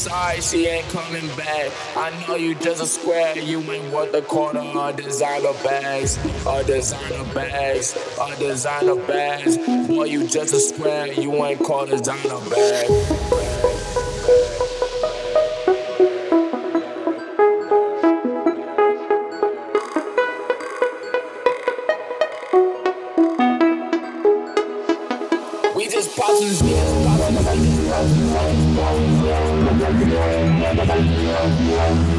Sorry, she ain't coming back. I know you just a square, you ain't worth a quarter of designer bags, or designer bags, or designer bags. Boy, you just a square, you ain't called a designer bag.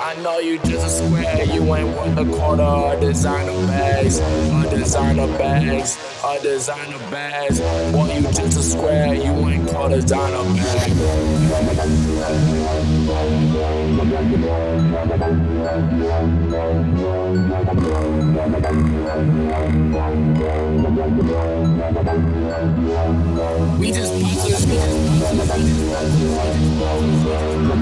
I know you just a square, you ain't worth a quarter of designer bags, or designer bags, or designer bags. Boy, you just a square, you ain't called a designer bag. We just beat this, we just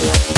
Yeah.